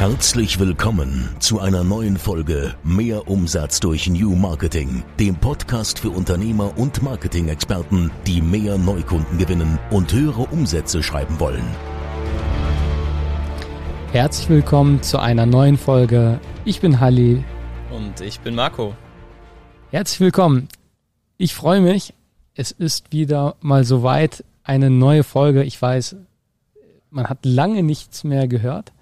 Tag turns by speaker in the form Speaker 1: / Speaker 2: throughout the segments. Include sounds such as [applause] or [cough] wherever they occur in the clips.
Speaker 1: Herzlich willkommen zu einer neuen Folge Mehr Umsatz durch New Marketing, dem Podcast für Unternehmer und Marketing-Experten, die mehr Neukunden gewinnen und höhere Umsätze schreiben wollen.
Speaker 2: Herzlich willkommen zu einer neuen Folge. Ich bin Halli.
Speaker 3: Und ich bin Marco.
Speaker 2: Herzlich willkommen. Ich freue mich. Es ist wieder mal soweit eine neue Folge. Ich weiß, man hat lange nichts mehr gehört.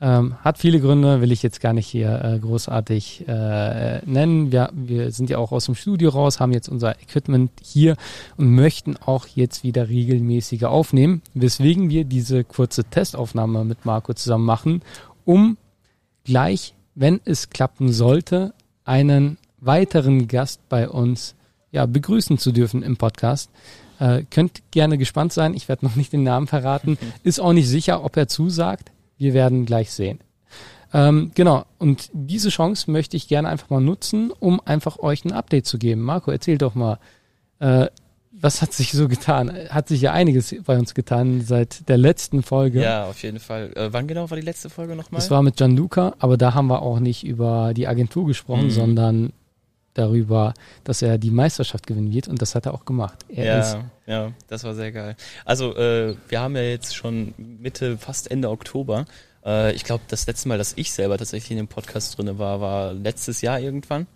Speaker 2: Ähm, hat viele Gründe, will ich jetzt gar nicht hier äh, großartig äh, nennen. Wir, wir sind ja auch aus dem Studio raus, haben jetzt unser Equipment hier und möchten auch jetzt wieder regelmäßiger aufnehmen, weswegen wir diese kurze Testaufnahme mit Marco zusammen machen, um gleich, wenn es klappen sollte, einen weiteren Gast bei uns ja, begrüßen zu dürfen im Podcast. Äh, könnt gerne gespannt sein. Ich werde noch nicht den Namen verraten. [laughs] Ist auch nicht sicher, ob er zusagt. Wir werden gleich sehen. Ähm, genau, und diese Chance möchte ich gerne einfach mal nutzen, um einfach euch ein Update zu geben. Marco, erzähl doch mal, äh, was hat sich so getan? Hat sich ja einiges bei uns getan seit der letzten Folge.
Speaker 3: Ja, auf jeden Fall. Äh, wann genau war die letzte Folge nochmal?
Speaker 2: Das war mit Gianluca, aber da haben wir auch nicht über die Agentur gesprochen, mhm. sondern darüber, dass er die Meisterschaft gewinnen wird und das hat er auch gemacht. Er
Speaker 3: ja, ja, das war sehr geil. Also äh, wir haben ja jetzt schon Mitte, fast Ende Oktober. Äh, ich glaube, das letzte Mal, dass ich selber tatsächlich in dem Podcast drinne war, war letztes Jahr irgendwann,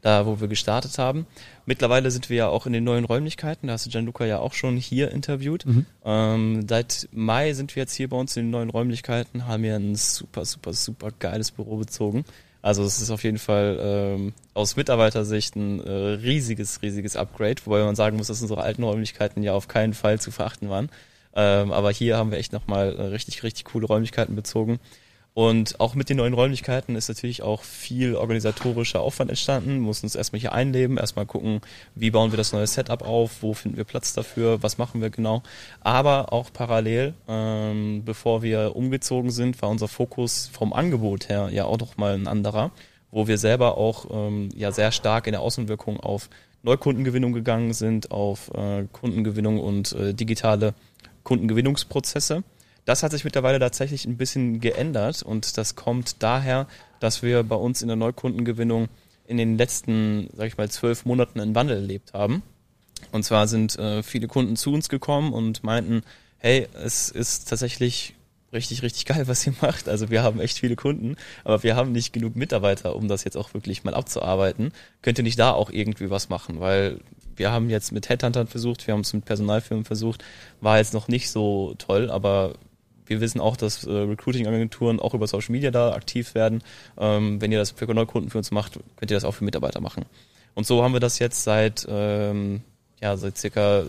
Speaker 3: da wo wir gestartet haben. Mittlerweile sind wir ja auch in den neuen Räumlichkeiten. Da hast du Gianluca ja auch schon hier interviewt. Mhm. Ähm, seit Mai sind wir jetzt hier bei uns in den neuen Räumlichkeiten, haben hier ein super, super, super geiles Büro bezogen. Also es ist auf jeden Fall ähm, aus Mitarbeitersicht ein äh, riesiges, riesiges Upgrade, wobei man sagen muss, dass unsere alten Räumlichkeiten ja auf keinen Fall zu verachten waren. Ähm, aber hier haben wir echt nochmal äh, richtig, richtig coole Räumlichkeiten bezogen. Und auch mit den neuen Räumlichkeiten ist natürlich auch viel organisatorischer Aufwand entstanden. Wir mussten uns erstmal hier einleben, erstmal gucken, wie bauen wir das neue Setup auf, wo finden wir Platz dafür, was machen wir genau. Aber auch parallel, ähm, bevor wir umgezogen sind, war unser Fokus vom Angebot her ja auch noch mal ein anderer, wo wir selber auch ähm, ja sehr stark in der Außenwirkung auf Neukundengewinnung gegangen sind, auf äh, Kundengewinnung und äh, digitale Kundengewinnungsprozesse. Das hat sich mittlerweile tatsächlich ein bisschen geändert und das kommt daher, dass wir bei uns in der Neukundengewinnung in den letzten, sag ich mal, zwölf Monaten einen Wandel erlebt haben. Und zwar sind äh, viele Kunden zu uns gekommen und meinten, hey, es ist tatsächlich richtig, richtig geil, was ihr macht. Also wir haben echt viele Kunden, aber wir haben nicht genug Mitarbeiter, um das jetzt auch wirklich mal abzuarbeiten. Könnt ihr nicht da auch irgendwie was machen? Weil wir haben jetzt mit Headhuntern versucht, wir haben es mit Personalfirmen versucht, war jetzt noch nicht so toll, aber wir wissen auch, dass äh, Recruiting-Agenturen auch über Social Media da aktiv werden. Ähm, wenn ihr das für Neukunden für uns macht, könnt ihr das auch für Mitarbeiter machen. Und so haben wir das jetzt seit, ähm, ja, seit circa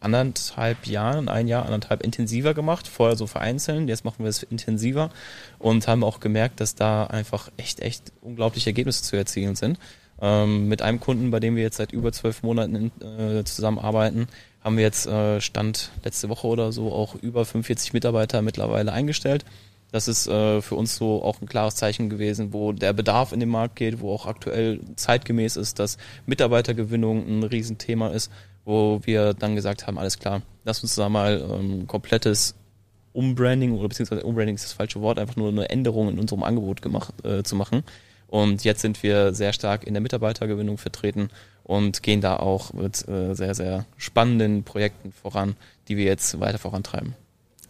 Speaker 3: anderthalb Jahren, ein Jahr, anderthalb intensiver gemacht. Vorher so vereinzelt, jetzt machen wir es intensiver und haben auch gemerkt, dass da einfach echt, echt unglaubliche Ergebnisse zu erzielen sind. Ähm, mit einem Kunden, bei dem wir jetzt seit über zwölf Monaten äh, zusammenarbeiten, haben wir jetzt äh, Stand letzte Woche oder so auch über 45 Mitarbeiter mittlerweile eingestellt. Das ist äh, für uns so auch ein klares Zeichen gewesen, wo der Bedarf in den Markt geht, wo auch aktuell zeitgemäß ist, dass Mitarbeitergewinnung ein Riesenthema ist, wo wir dann gesagt haben, alles klar, lass uns da mal ähm, komplettes Umbranding oder beziehungsweise Umbranding ist das falsche Wort, einfach nur eine Änderung in unserem Angebot gemacht äh, zu machen. Und jetzt sind wir sehr stark in der Mitarbeitergewinnung vertreten und gehen da auch mit äh, sehr, sehr spannenden Projekten voran, die wir jetzt weiter vorantreiben.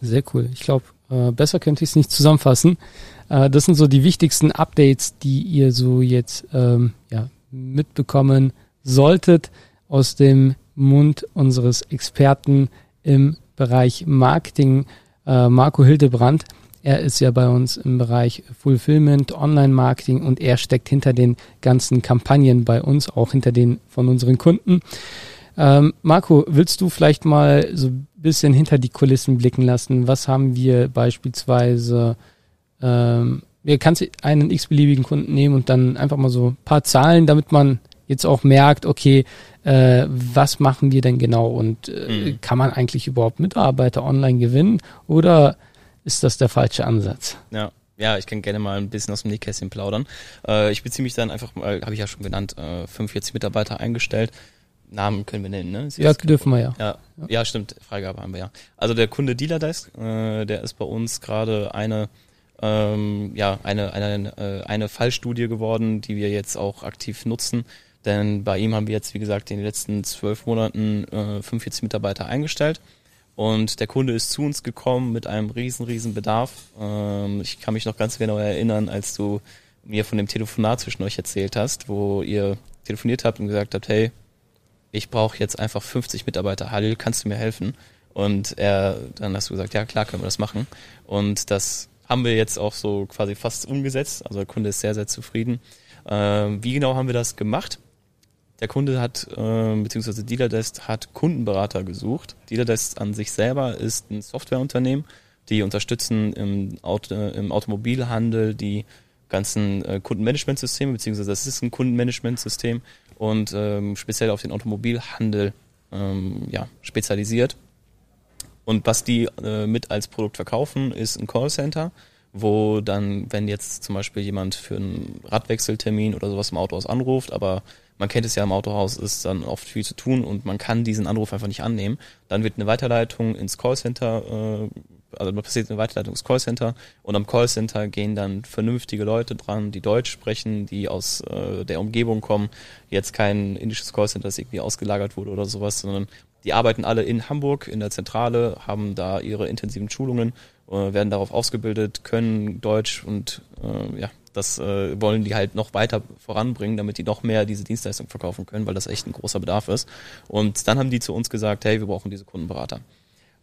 Speaker 2: Sehr cool. Ich glaube, äh, besser könnte ich es nicht zusammenfassen. Äh, das sind so die wichtigsten Updates, die ihr so jetzt ähm, ja, mitbekommen solltet aus dem Mund unseres Experten im Bereich Marketing, äh, Marco Hildebrand. Er ist ja bei uns im Bereich Fulfillment, Online-Marketing und er steckt hinter den ganzen Kampagnen bei uns, auch hinter den von unseren Kunden. Ähm, Marco, willst du vielleicht mal so ein bisschen hinter die Kulissen blicken lassen? Was haben wir beispielsweise, ähm, ihr kannst einen x-beliebigen Kunden nehmen und dann einfach mal so ein paar Zahlen, damit man jetzt auch merkt, okay, äh, was machen wir denn genau und äh, mhm. kann man eigentlich überhaupt Mitarbeiter online gewinnen oder ist das der falsche Ansatz.
Speaker 3: Ja. Ja, ich kann gerne mal ein bisschen aus dem Nähkästchen plaudern. Äh, ich beziehe mich dann einfach mal, habe ich ja schon genannt, äh, 45 Mitarbeiter eingestellt. Namen können wir nennen, ne?
Speaker 2: Sie ja, dürfen wir ja.
Speaker 3: ja. Ja, stimmt, Freigabe haben wir ja. Also der Kunde Dealer Desk, äh, der ist bei uns gerade eine ähm, ja eine, eine, äh, eine Fallstudie geworden, die wir jetzt auch aktiv nutzen. Denn bei ihm haben wir jetzt, wie gesagt, in den letzten zwölf Monaten äh, 45 Mitarbeiter eingestellt. Und der Kunde ist zu uns gekommen mit einem riesen, riesen Bedarf. Ähm, ich kann mich noch ganz genau erinnern, als du mir von dem Telefonat zwischen euch erzählt hast, wo ihr telefoniert habt und gesagt habt, hey, ich brauche jetzt einfach 50 Mitarbeiter. Halil, kannst du mir helfen? Und er, dann hast du gesagt, ja klar, können wir das machen. Und das haben wir jetzt auch so quasi fast umgesetzt. Also der Kunde ist sehr, sehr zufrieden. Ähm, wie genau haben wir das gemacht? Der Kunde hat, äh, beziehungsweise Dealerdesk hat Kundenberater gesucht. Dealerdesk an sich selber ist ein Softwareunternehmen, die unterstützen im, Auto, im Automobilhandel die ganzen äh, Kundenmanagementsysteme, beziehungsweise das ist ein Kundenmanagementsystem und ähm, speziell auf den Automobilhandel ähm, ja, spezialisiert. Und was die äh, mit als Produkt verkaufen, ist ein Callcenter, wo dann, wenn jetzt zum Beispiel jemand für einen Radwechseltermin oder sowas im Autohaus anruft, aber man kennt es ja im Autohaus, ist dann oft viel zu tun und man kann diesen Anruf einfach nicht annehmen, dann wird eine Weiterleitung ins Callcenter äh, also passiert eine Weiterleitung ins Callcenter und am Callcenter gehen dann vernünftige Leute dran, die Deutsch sprechen, die aus äh, der Umgebung kommen. Jetzt kein indisches Callcenter, das irgendwie ausgelagert wurde oder sowas, sondern die arbeiten alle in Hamburg in der Zentrale, haben da ihre intensiven Schulungen, äh, werden darauf ausgebildet, können Deutsch und äh, ja, das äh, wollen die halt noch weiter voranbringen, damit die noch mehr diese Dienstleistung verkaufen können, weil das echt ein großer Bedarf ist. Und dann haben die zu uns gesagt, hey, wir brauchen diese Kundenberater.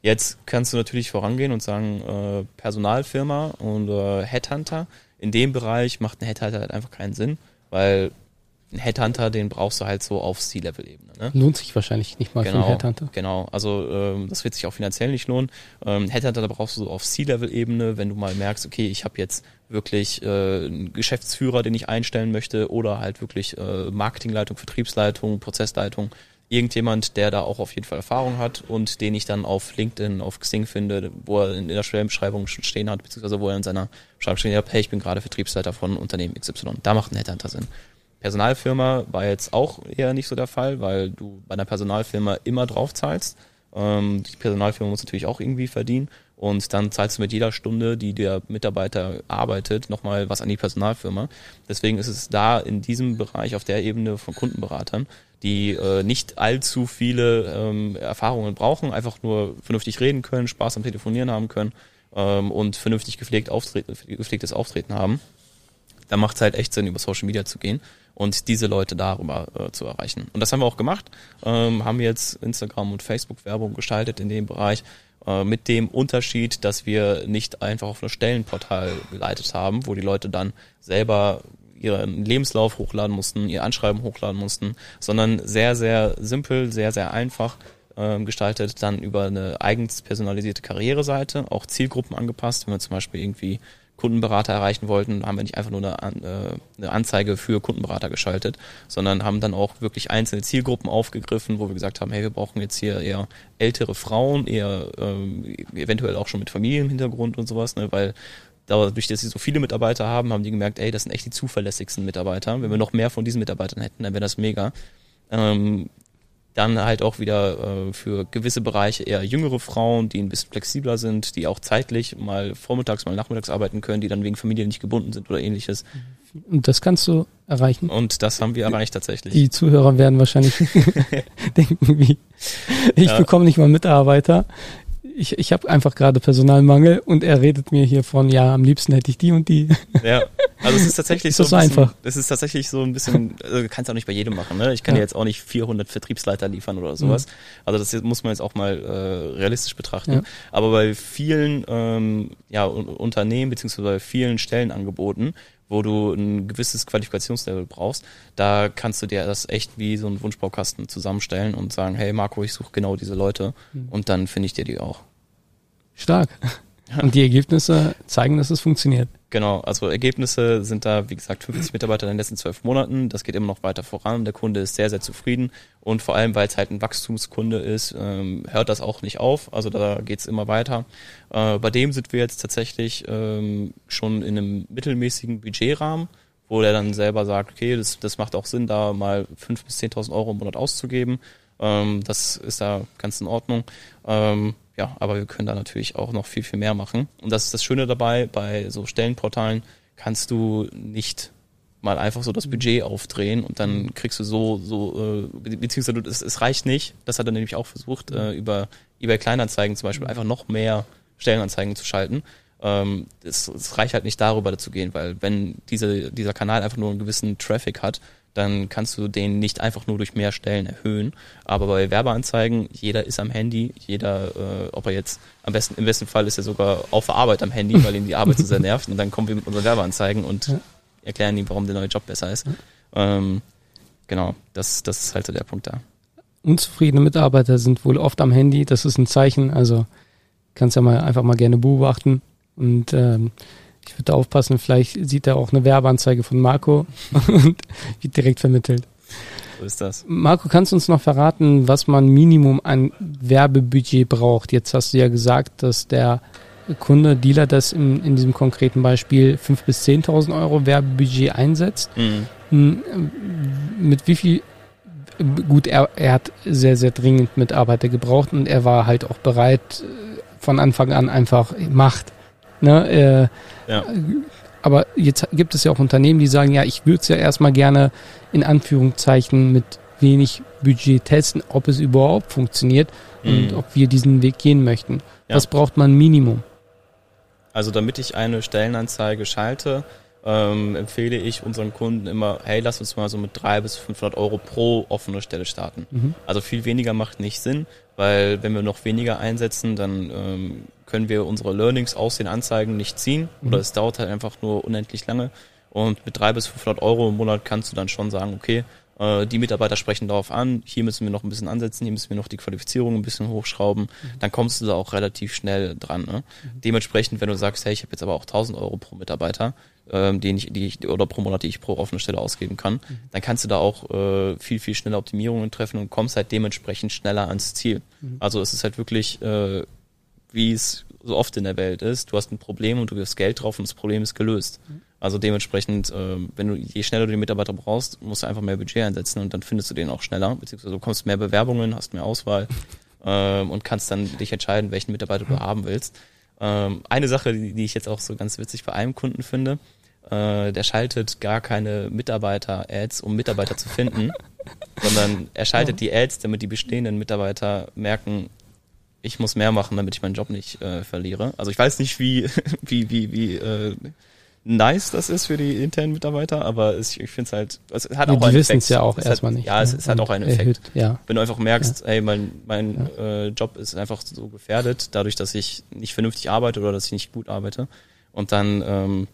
Speaker 3: Jetzt kannst du natürlich vorangehen und sagen, äh, Personalfirma und äh, Headhunter. In dem Bereich macht ein Headhunter halt einfach keinen Sinn, weil ein Headhunter, den brauchst du halt so auf C-Level-Ebene. Ne?
Speaker 2: Lohnt sich wahrscheinlich nicht mal
Speaker 3: genau,
Speaker 2: für einen Headhunter.
Speaker 3: Genau, also ähm, das wird sich auch finanziell nicht lohnen. Ähm, Headhunter, da brauchst du so auf C-Level-Ebene, wenn du mal merkst, okay, ich habe jetzt wirklich äh, einen Geschäftsführer, den ich einstellen möchte oder halt wirklich äh, Marketingleitung, Vertriebsleitung, Prozessleitung, irgendjemand, der da auch auf jeden Fall Erfahrung hat und den ich dann auf LinkedIn, auf Xing finde, wo er in der Stellenbeschreibung schon stehen hat, beziehungsweise wo er in seiner Beschreibung stehen hat, hey, ich bin gerade Vertriebsleiter von Unternehmen XY. Da macht ein Headhunter Sinn. Personalfirma war jetzt auch eher nicht so der Fall, weil du bei einer Personalfirma immer drauf zahlst. Ähm, die Personalfirma muss natürlich auch irgendwie verdienen und dann zahlst du mit jeder Stunde, die der Mitarbeiter arbeitet, nochmal was an die Personalfirma. Deswegen ist es da in diesem Bereich auf der Ebene von Kundenberatern die äh, nicht allzu viele ähm, Erfahrungen brauchen, einfach nur vernünftig reden können, Spaß am Telefonieren haben können ähm, und vernünftig gepflegt auftreten, gepflegtes Auftreten haben, da macht es halt echt Sinn, über Social Media zu gehen und diese Leute darüber äh, zu erreichen. Und das haben wir auch gemacht, ähm, haben jetzt Instagram und Facebook Werbung gestaltet in dem Bereich, äh, mit dem Unterschied, dass wir nicht einfach auf ein Stellenportal geleitet haben, wo die Leute dann selber ihren Lebenslauf hochladen mussten, ihr Anschreiben hochladen mussten, sondern sehr, sehr simpel, sehr, sehr einfach ähm, gestaltet, dann über eine eigens personalisierte Karriereseite, auch Zielgruppen angepasst, wenn wir zum Beispiel irgendwie Kundenberater erreichen wollten, haben wir nicht einfach nur eine, äh, eine Anzeige für Kundenberater geschaltet, sondern haben dann auch wirklich einzelne Zielgruppen aufgegriffen, wo wir gesagt haben, hey, wir brauchen jetzt hier eher ältere Frauen, eher ähm, eventuell auch schon mit Familienhintergrund und sowas, ne, weil dadurch, dass sie so viele Mitarbeiter haben, haben die gemerkt, ey, das sind echt die zuverlässigsten Mitarbeiter. Wenn wir noch mehr von diesen Mitarbeitern hätten, dann wäre das mega. Ähm, dann halt auch wieder äh, für gewisse Bereiche eher jüngere Frauen, die ein bisschen flexibler sind, die auch zeitlich mal vormittags, mal nachmittags arbeiten können, die dann wegen Familie nicht gebunden sind oder ähnliches.
Speaker 2: Und das kannst du erreichen.
Speaker 3: Und das haben wir erreicht tatsächlich.
Speaker 2: Die Zuhörer werden wahrscheinlich [laughs] [laughs] denken, wie ich ja. bekomme nicht mal Mitarbeiter ich, ich habe einfach gerade Personalmangel und er redet mir hier von, ja, am liebsten hätte ich die und die.
Speaker 3: Ja, also es ist [laughs] tatsächlich ist so,
Speaker 2: ein bisschen, einfach.
Speaker 3: Es ist tatsächlich so ein bisschen, also kannst auch nicht bei jedem machen. Ne? Ich kann ja. jetzt auch nicht 400 Vertriebsleiter liefern oder sowas. Mhm. Also das muss man jetzt auch mal äh, realistisch betrachten. Ja. Aber bei vielen ähm, ja, Unternehmen beziehungsweise bei vielen Stellenangeboten wo du ein gewisses Qualifikationslevel brauchst, da kannst du dir das echt wie so einen Wunschbaukasten zusammenstellen und sagen, hey Marco, ich suche genau diese Leute mhm. und dann finde ich dir die auch.
Speaker 2: Stark. Und die Ergebnisse zeigen, dass es funktioniert.
Speaker 3: Genau, also Ergebnisse sind da, wie gesagt, 50 Mitarbeiter in den letzten zwölf Monaten. Das geht immer noch weiter voran. Der Kunde ist sehr, sehr zufrieden. Und vor allem, weil es halt ein Wachstumskunde ist, ähm, hört das auch nicht auf. Also da geht's immer weiter. Äh, bei dem sind wir jetzt tatsächlich ähm, schon in einem mittelmäßigen Budgetrahmen, wo der dann selber sagt, okay, das, das macht auch Sinn, da mal fünf bis 10.000 Euro im Monat auszugeben Ähm, das ist da ganz in Ordnung. Ähm, ja, aber wir können da natürlich auch noch viel, viel mehr machen. Und das ist das Schöne dabei, bei so Stellenportalen kannst du nicht mal einfach so das Budget aufdrehen und dann kriegst du so, so, äh, beziehungsweise es, es reicht nicht, das hat er nämlich auch versucht, äh, über eBay Kleinanzeigen zum Beispiel einfach noch mehr Stellenanzeigen zu schalten. Ähm, es, es reicht halt nicht darüber zu gehen, weil wenn diese, dieser Kanal einfach nur einen gewissen Traffic hat, dann kannst du den nicht einfach nur durch mehr Stellen erhöhen. Aber bei Werbeanzeigen, jeder ist am Handy, jeder, äh, ob er jetzt, am besten, im besten Fall ist er sogar auf der Arbeit am Handy, weil ihn die Arbeit so sehr nervt und dann kommen wir mit unseren Werbeanzeigen und erklären ihm, warum der neue Job besser ist. Ähm, genau, das, das ist halt so der Punkt da.
Speaker 2: Unzufriedene Mitarbeiter sind wohl oft am Handy, das ist ein Zeichen, also kannst ja mal einfach mal gerne beobachten und ähm, ich würde aufpassen, vielleicht sieht er auch eine Werbeanzeige von Marco [laughs] und wird direkt vermittelt.
Speaker 3: So ist das.
Speaker 2: Marco, kannst du uns noch verraten, was man Minimum an Werbebudget braucht? Jetzt hast du ja gesagt, dass der Kunde, Dealer das in, in diesem konkreten Beispiel 5.000 bis 10.000 Euro Werbebudget einsetzt. Mhm. Hm, mit wie viel, gut, er, er hat sehr, sehr dringend Mitarbeiter gebraucht und er war halt auch bereit, von Anfang an einfach Macht Ne, äh, ja. Aber jetzt gibt es ja auch Unternehmen, die sagen, ja, ich würde es ja erstmal gerne in Anführungszeichen mit wenig Budget testen, ob es überhaupt funktioniert mhm. und ob wir diesen Weg gehen möchten. Ja. Was braucht man Minimum?
Speaker 3: Also damit ich eine Stellenanzeige schalte, ähm, empfehle ich unseren Kunden immer, hey, lass uns mal so mit 300 bis 500 Euro pro offene Stelle starten. Mhm. Also viel weniger macht nicht Sinn, weil wenn wir noch weniger einsetzen, dann ähm, können wir unsere Learnings aus den Anzeigen nicht ziehen mhm. oder es dauert halt einfach nur unendlich lange. Und mit 300 bis 500 Euro im Monat kannst du dann schon sagen, okay, die Mitarbeiter sprechen darauf an, hier müssen wir noch ein bisschen ansetzen, hier müssen wir noch die Qualifizierung ein bisschen hochschrauben, mhm. dann kommst du da auch relativ schnell dran. Ne? Mhm. Dementsprechend, wenn du sagst, hey, ich habe jetzt aber auch 1000 Euro pro Mitarbeiter, ähm, den ich, die ich, oder pro Monat, die ich pro offene Stelle ausgeben kann, mhm. dann kannst du da auch äh, viel, viel schneller Optimierungen treffen und kommst halt dementsprechend schneller ans Ziel. Also es ist halt wirklich, äh, wie es so oft in der Welt ist, du hast ein Problem und du wirfst Geld drauf und das Problem ist gelöst. Also dementsprechend, äh, wenn du je schneller du die Mitarbeiter brauchst, musst du einfach mehr Budget einsetzen und dann findest du den auch schneller, beziehungsweise du bekommst mehr Bewerbungen, hast mehr Auswahl [laughs] ähm, und kannst dann dich entscheiden, welchen Mitarbeiter du haben willst. Ähm, eine Sache, die, die ich jetzt auch so ganz witzig bei einem Kunden finde, äh, der schaltet gar keine Mitarbeiter-Ads, um Mitarbeiter zu finden, [laughs] sondern er schaltet die Ads, damit die bestehenden Mitarbeiter merken, ich muss mehr machen, damit ich meinen Job nicht äh, verliere. Also ich weiß nicht, wie, [laughs] wie, wie, wie äh, nice das ist für die internen Mitarbeiter, aber es, ich finde es halt, es hat
Speaker 2: ja,
Speaker 3: auch
Speaker 2: einen Effekt. Die wissen es ja auch erstmal
Speaker 3: nicht. Ja, es, es hat auch einen Effekt. Erhöht, ja. Wenn du einfach merkst, ja. hey, mein, mein ja. äh, Job ist einfach so gefährdet, dadurch, dass ich nicht vernünftig arbeite oder dass ich nicht gut arbeite und dann ähm,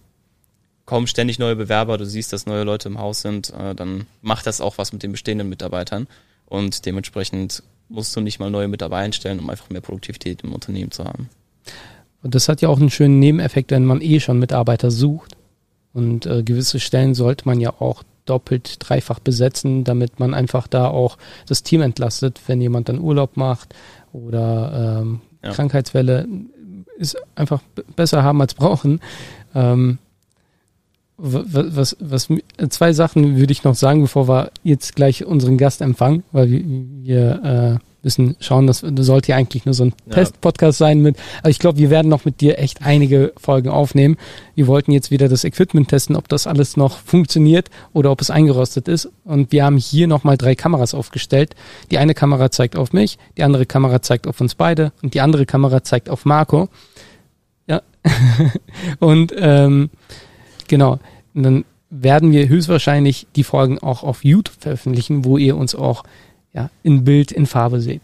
Speaker 3: kommen ständig neue Bewerber, du siehst, dass neue Leute im Haus sind, äh, dann macht das auch was mit den bestehenden Mitarbeitern und dementsprechend musst du nicht mal neue Mitarbeiter einstellen, um einfach mehr Produktivität im Unternehmen zu haben.
Speaker 2: Und das hat ja auch einen schönen Nebeneffekt, wenn man eh schon Mitarbeiter sucht. Und äh, gewisse Stellen sollte man ja auch doppelt, dreifach besetzen, damit man einfach da auch das Team entlastet, wenn jemand dann Urlaub macht oder ähm, ja. Krankheitswelle ist einfach besser haben als brauchen. Ähm, was, was, was, zwei Sachen würde ich noch sagen, bevor wir jetzt gleich unseren Gast empfangen, weil wir, wir äh, müssen schauen, das, das sollte ja eigentlich nur so ein ja. Test-Podcast sein mit, aber ich glaube, wir werden noch mit dir echt einige Folgen aufnehmen. Wir wollten jetzt wieder das Equipment testen, ob das alles noch funktioniert oder ob es eingerostet ist. Und wir haben hier nochmal drei Kameras aufgestellt. Die eine Kamera zeigt auf mich, die andere Kamera zeigt auf uns beide und die andere Kamera zeigt auf Marco. Ja. [laughs] und ähm, genau. Und dann werden wir höchstwahrscheinlich die Folgen auch auf YouTube veröffentlichen, wo ihr uns auch ja, in Bild, in Farbe seht.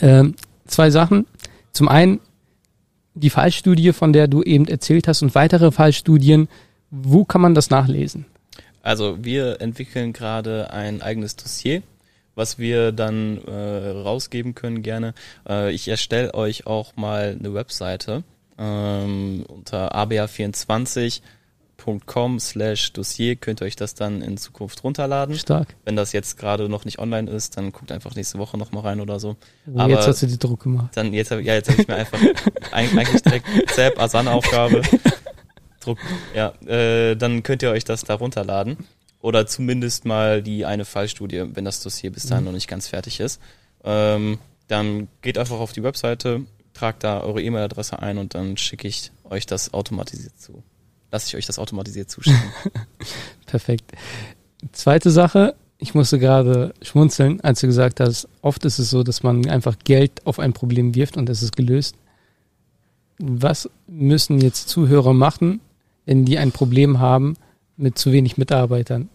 Speaker 2: Ähm, zwei Sachen. Zum einen die Fallstudie, von der du eben erzählt hast und weitere Fallstudien. Wo kann man das nachlesen?
Speaker 3: Also wir entwickeln gerade ein eigenes Dossier, was wir dann äh, rausgeben können gerne. Äh, ich erstelle euch auch mal eine Webseite ähm, unter aba24 com slash Dossier könnt ihr euch das dann in Zukunft runterladen.
Speaker 2: Stark.
Speaker 3: Wenn das jetzt gerade noch nicht online ist, dann guckt einfach nächste Woche nochmal rein oder so.
Speaker 2: Oh, Aber jetzt hast du die Druck gemacht.
Speaker 3: Dann jetzt, ja, jetzt habe ich mir einfach [laughs] eigentlich direkt Zap Asana Aufgabe Druck. Ja, äh, dann könnt ihr euch das da runterladen. oder zumindest mal die eine Fallstudie, wenn das Dossier bis dahin mhm. noch nicht ganz fertig ist. Ähm, dann geht einfach auf die Webseite, tragt da eure E-Mail-Adresse ein und dann schicke ich euch das automatisiert zu. Lasse ich euch das automatisiert zuschicken. [laughs]
Speaker 2: Perfekt. Zweite Sache, ich musste gerade schmunzeln, als du gesagt hast, oft ist es so, dass man einfach Geld auf ein Problem wirft und es ist gelöst. Was müssen jetzt Zuhörer machen, wenn die ein Problem haben mit zu wenig Mitarbeitern?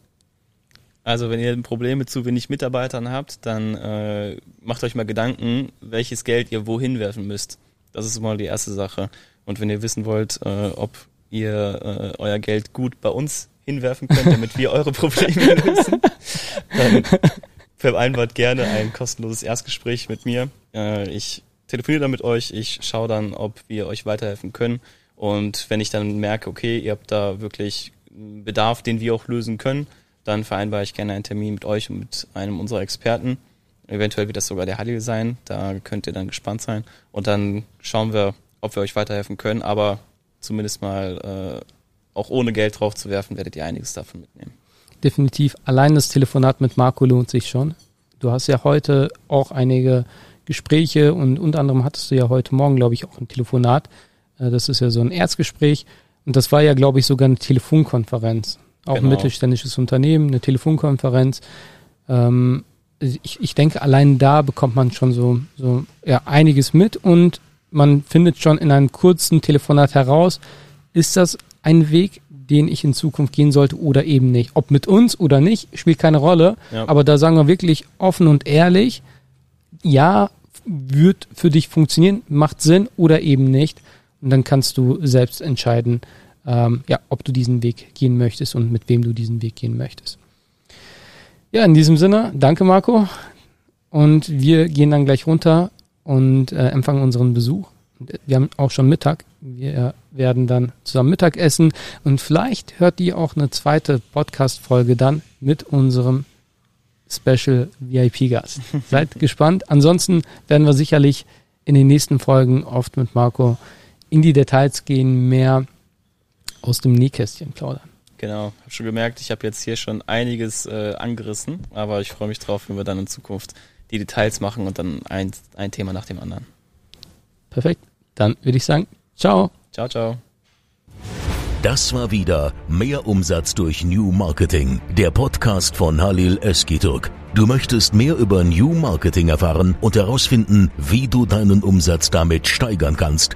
Speaker 3: Also wenn ihr ein Problem mit zu wenig Mitarbeitern habt, dann äh, macht euch mal Gedanken, welches Geld ihr wohin werfen müsst. Das ist mal die erste Sache. Und wenn ihr wissen wollt, äh, ob ihr äh, euer Geld gut bei uns hinwerfen könnt, damit wir eure Probleme lösen, dann vereinbart gerne ein kostenloses Erstgespräch mit mir. Äh, ich telefoniere dann mit euch, ich schaue dann, ob wir euch weiterhelfen können. Und wenn ich dann merke, okay, ihr habt da wirklich Bedarf, den wir auch lösen können, dann vereinbare ich gerne einen Termin mit euch und mit einem unserer Experten. Eventuell wird das sogar der Halil sein, da könnt ihr dann gespannt sein. Und dann schauen wir, ob wir euch weiterhelfen können. Aber zumindest mal äh, auch ohne Geld drauf zu werfen, werdet ihr einiges davon mitnehmen.
Speaker 2: Definitiv. Allein das Telefonat mit Marco lohnt sich schon. Du hast ja heute auch einige Gespräche und unter anderem hattest du ja heute Morgen, glaube ich, auch ein Telefonat. Äh, das ist ja so ein Erzgespräch. Und das war ja, glaube ich, sogar eine Telefonkonferenz. Auch genau. ein mittelständisches Unternehmen, eine Telefonkonferenz. Ähm, ich, ich denke, allein da bekommt man schon so, so ja, einiges mit und man findet schon in einem kurzen Telefonat heraus, ist das ein Weg, den ich in Zukunft gehen sollte oder eben nicht. Ob mit uns oder nicht, spielt keine Rolle. Ja. Aber da sagen wir wirklich offen und ehrlich, ja, wird für dich funktionieren, macht Sinn oder eben nicht. Und dann kannst du selbst entscheiden, ähm, ja, ob du diesen Weg gehen möchtest und mit wem du diesen Weg gehen möchtest. Ja, in diesem Sinne, danke Marco. Und wir gehen dann gleich runter und äh, empfangen unseren Besuch. Wir haben auch schon Mittag. Wir werden dann zusammen Mittag essen und vielleicht hört ihr auch eine zweite Podcast-Folge dann mit unserem Special VIP-Gast. [laughs] Seid gespannt. Ansonsten werden wir sicherlich in den nächsten Folgen oft mit Marco in die Details gehen, mehr aus dem Nähkästchen plaudern.
Speaker 3: Genau, habe schon gemerkt, ich habe jetzt hier schon einiges äh, angerissen, aber ich freue mich drauf, wenn wir dann in Zukunft die Details machen und dann ein, ein Thema nach dem anderen.
Speaker 2: Perfekt. Dann würde ich sagen, ciao.
Speaker 3: Ciao, ciao.
Speaker 1: Das war wieder Mehr Umsatz durch New Marketing, der Podcast von Halil Eskiturk. Du möchtest mehr über New Marketing erfahren und herausfinden, wie du deinen Umsatz damit steigern kannst